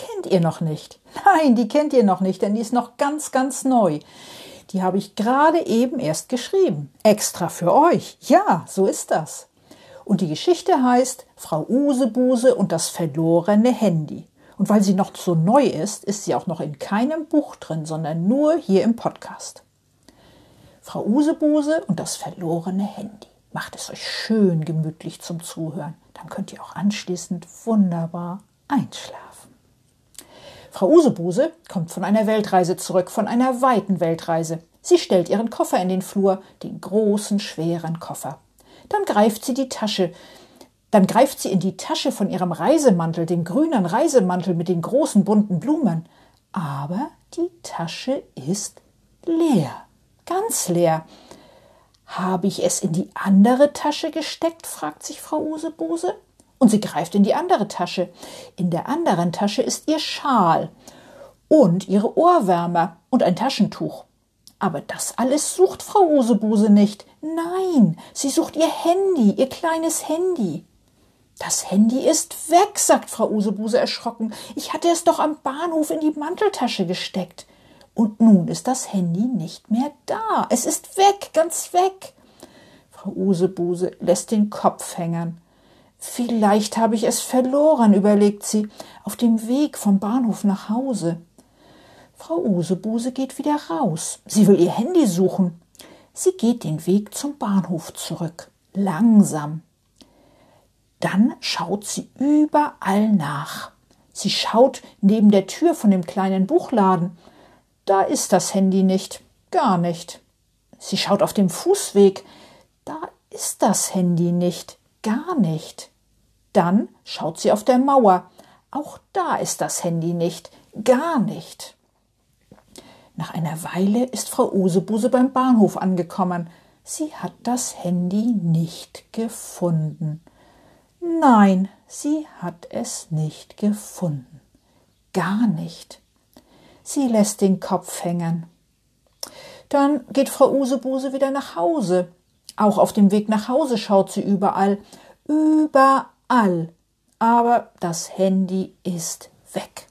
kennt ihr noch nicht. Nein, die kennt ihr noch nicht, denn die ist noch ganz, ganz neu. Die habe ich gerade eben erst geschrieben. Extra für euch. Ja, so ist das. Und die Geschichte heißt Frau Usebuse und das verlorene Handy. Und weil sie noch so neu ist, ist sie auch noch in keinem Buch drin, sondern nur hier im Podcast. Frau Usebuse und das verlorene Handy. Macht es euch schön gemütlich zum Zuhören. Dann könnt ihr auch anschließend wunderbar einschlafen. Frau Usebuse kommt von einer Weltreise zurück, von einer weiten Weltreise. Sie stellt ihren Koffer in den Flur, den großen, schweren Koffer. Dann greift sie die Tasche, dann greift sie in die Tasche von ihrem Reisemantel, dem grünen Reisemantel mit den großen bunten Blumen. Aber die Tasche ist leer, ganz leer. Habe ich es in die andere Tasche gesteckt? fragt sich Frau Usebuse. Und sie greift in die andere Tasche. In der anderen Tasche ist ihr Schal und ihre Ohrwärmer und ein Taschentuch. Aber das alles sucht Frau Usebuse nicht. Nein, sie sucht ihr Handy, ihr kleines Handy. Das Handy ist weg, sagt Frau Usebuse erschrocken. Ich hatte es doch am Bahnhof in die Manteltasche gesteckt. Und nun ist das Handy nicht mehr da. Es ist weg, ganz weg. Frau Usebuse lässt den Kopf hängen. Vielleicht habe ich es verloren, überlegt sie, auf dem Weg vom Bahnhof nach Hause. Frau Usebuse geht wieder raus. Sie will ihr Handy suchen. Sie geht den Weg zum Bahnhof zurück, langsam. Dann schaut sie überall nach. Sie schaut neben der Tür von dem kleinen Buchladen, da ist das Handy nicht, gar nicht. Sie schaut auf dem Fußweg. Da ist das Handy nicht, gar nicht. Dann schaut sie auf der Mauer. Auch da ist das Handy nicht, gar nicht. Nach einer Weile ist Frau Usebuse beim Bahnhof angekommen. Sie hat das Handy nicht gefunden. Nein, sie hat es nicht gefunden. Gar nicht. Sie lässt den Kopf hängen. Dann geht Frau Usebuse wieder nach Hause. Auch auf dem Weg nach Hause schaut sie überall. Überall. Aber das Handy ist weg.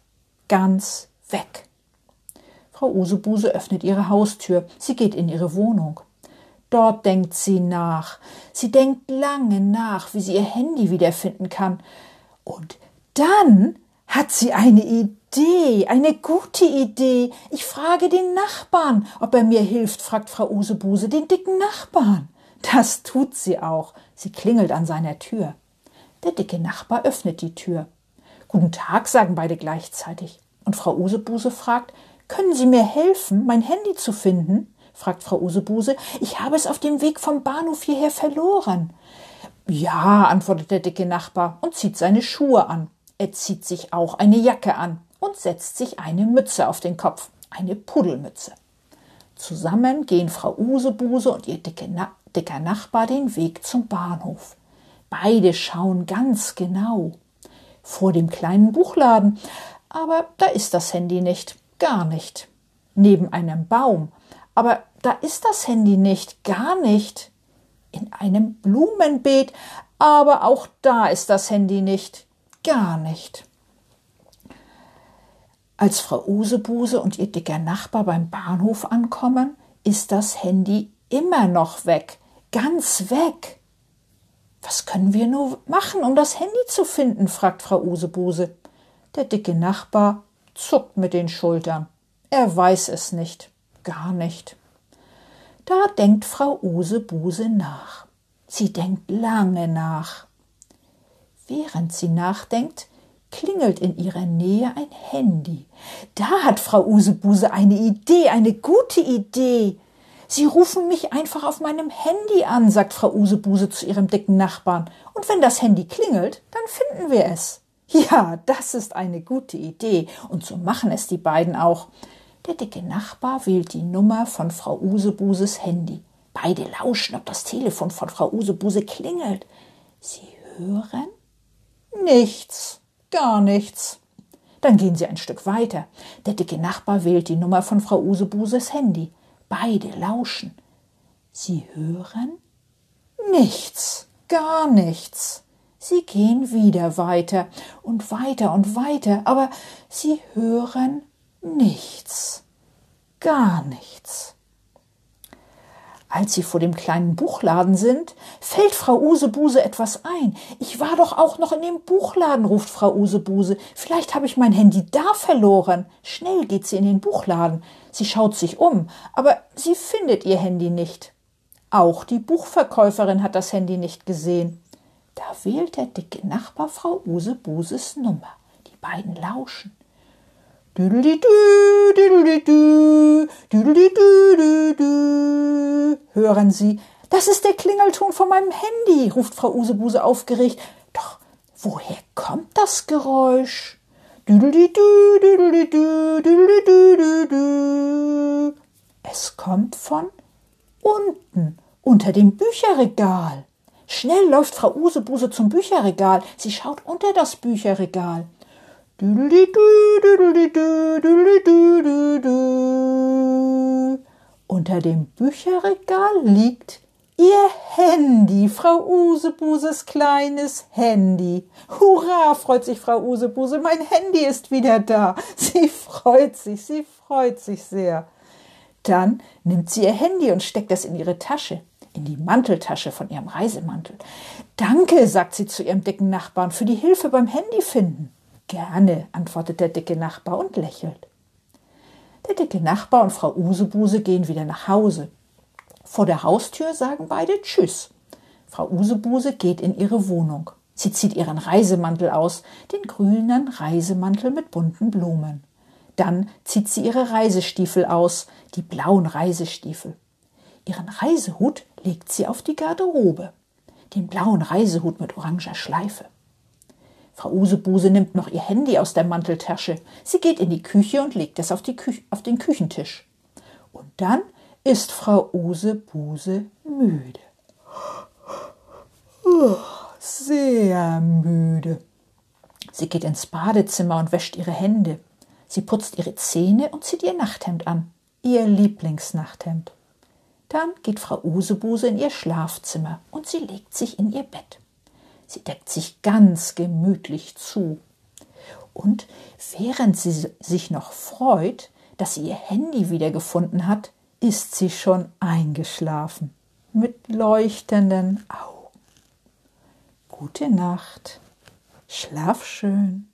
Ganz weg. Frau Usebuse öffnet ihre Haustür. Sie geht in ihre Wohnung. Dort denkt sie nach. Sie denkt lange nach, wie sie ihr Handy wiederfinden kann. Und dann hat sie eine Idee, eine gute Idee. Ich frage den Nachbarn, ob er mir hilft, fragt Frau Usebuse, den dicken Nachbarn. Das tut sie auch. Sie klingelt an seiner Tür. Der dicke Nachbar öffnet die Tür. Guten Tag, sagen beide gleichzeitig. Und Frau Usebuse fragt, können Sie mir helfen, mein Handy zu finden? fragt Frau Usebuse. Ich habe es auf dem Weg vom Bahnhof hierher verloren. Ja, antwortet der dicke Nachbar und zieht seine Schuhe an. Er zieht sich auch eine Jacke an und setzt sich eine Mütze auf den Kopf, eine Pudelmütze. Zusammen gehen Frau Usebuse und ihr dicke Na dicker Nachbar den Weg zum Bahnhof. Beide schauen ganz genau. Vor dem kleinen Buchladen, aber da ist das Handy nicht, gar nicht. Neben einem Baum, aber da ist das Handy nicht, gar nicht. In einem Blumenbeet, aber auch da ist das Handy nicht, gar nicht. Als Frau Usebuse und ihr dicker Nachbar beim Bahnhof ankommen, ist das Handy immer noch weg, ganz weg. Was können wir nur machen, um das Handy zu finden? fragt Frau Usebuse. Der dicke Nachbar zuckt mit den Schultern. Er weiß es nicht, gar nicht. Da denkt Frau Usebuse nach. Sie denkt lange nach. Während sie nachdenkt, klingelt in ihrer Nähe ein Handy. Da hat Frau Usebuse eine Idee, eine gute Idee. Sie rufen mich einfach auf meinem Handy an, sagt Frau Usebuse zu ihrem dicken Nachbarn. Und wenn das Handy klingelt, dann finden wir es. Ja, das ist eine gute Idee, und so machen es die beiden auch. Der dicke Nachbar wählt die Nummer von Frau Usebuses Handy. Beide lauschen, ob das Telefon von Frau Usebuse klingelt. Sie hören nichts, gar nichts. Dann gehen sie ein Stück weiter. Der dicke Nachbar wählt die Nummer von Frau Usebuses Handy. Beide lauschen. Sie hören nichts, gar nichts. Sie gehen wieder weiter und weiter und weiter, aber sie hören nichts, gar nichts. Als sie vor dem kleinen Buchladen sind, fällt Frau Usebuse etwas ein. Ich war doch auch noch in dem Buchladen, ruft Frau Usebuse. Vielleicht habe ich mein Handy da verloren. Schnell geht sie in den Buchladen. Sie schaut sich um, aber sie findet ihr Handy nicht. Auch die Buchverkäuferin hat das Handy nicht gesehen. Da wählt der dicke Nachbar Frau Usebuses Nummer. Die beiden lauschen. Hören Sie, das ist der Klingelton von meinem Handy, ruft Frau Usebuse aufgeregt. Doch woher kommt das Geräusch? Es kommt von unten, unter dem Bücherregal. Schnell läuft Frau Usebuse zum Bücherregal. Sie schaut unter das Bücherregal. Unter dem Bücherregal liegt ihr Handy, Frau Usebuses kleines Handy. Hurra, freut sich Frau Usebuse, mein Handy ist wieder da. Sie freut sich, sie freut sich sehr. Dann nimmt sie ihr Handy und steckt es in ihre Tasche, in die Manteltasche von ihrem Reisemantel. Danke, sagt sie zu ihrem dicken Nachbarn, für die Hilfe beim Handy finden. Gerne, antwortet der dicke Nachbar und lächelt. Der dicke Nachbar und Frau Usebuse gehen wieder nach Hause. Vor der Haustür sagen beide Tschüss. Frau Usebuse geht in ihre Wohnung. Sie zieht ihren Reisemantel aus, den grünen Reisemantel mit bunten Blumen. Dann zieht sie ihre Reisestiefel aus, die blauen Reisestiefel. Ihren Reisehut legt sie auf die Garderobe, den blauen Reisehut mit oranger Schleife. Frau Usebuse nimmt noch ihr Handy aus der Manteltasche. Sie geht in die Küche und legt es auf, Kü auf den Küchentisch. Und dann ist Frau Usebuse müde. Sehr müde. Sie geht ins Badezimmer und wäscht ihre Hände. Sie putzt ihre Zähne und zieht ihr Nachthemd an, ihr Lieblingsnachthemd. Dann geht Frau Usebuse in ihr Schlafzimmer und sie legt sich in ihr Bett. Sie deckt sich ganz gemütlich zu. Und während sie sich noch freut, dass sie ihr Handy wiedergefunden hat, ist sie schon eingeschlafen mit leuchtenden Augen. Gute Nacht, schlaf schön.